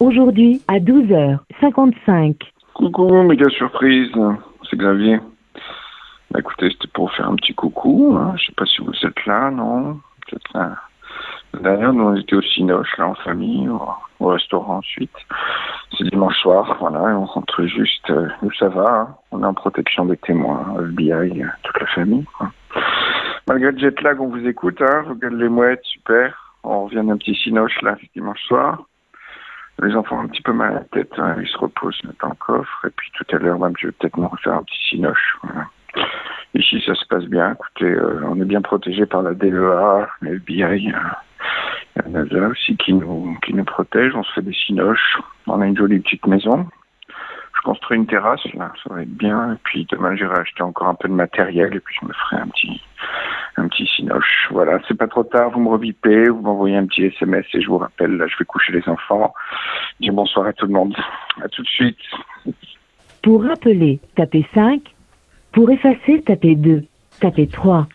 Aujourd'hui à 12h55. Coucou, méga surprise, c'est Xavier. Bah, écoutez, c'était pour faire un petit coucou. Hein. Je sais pas si vous êtes là, non? Peut-être. D'ailleurs, nous on était au Cinoche, là, en famille, au, au restaurant ensuite. C'est dimanche soir, voilà, et on rentre juste euh, où ça va. hein. On est en protection des témoins, FBI, euh, toute la famille. Malgré le jet lag, on vous écoute, hein. Regarde les mouettes, super. On revient d'un petit Cinoche, là, dimanche soir. Les enfants ont un petit peu mal à la tête, hein. ils se reposent dans le coffre. Et puis tout à l'heure, même, je vais peut-être nous refaire un petit Cinoche. Ici, ça se passe bien. Écoutez, euh, on est bien protégé par la DEA, le FBI. euh, la NASA aussi qui nous, qui nous protège. On se fait des cinoches. On a une jolie petite maison. Je construis une terrasse, là, ça va être bien. Et puis demain, j'irai acheter encore un peu de matériel et puis je me ferai un petit, Voilà, c'est pas trop tard. Vous me revipez, vous m'envoyez un petit SMS et je vous rappelle, là, je vais coucher les enfants. Dis bonsoir à tout le monde. À tout de suite. Pour rappeler, tapez 5. Pour effacer, tapez 2. Tapez 3.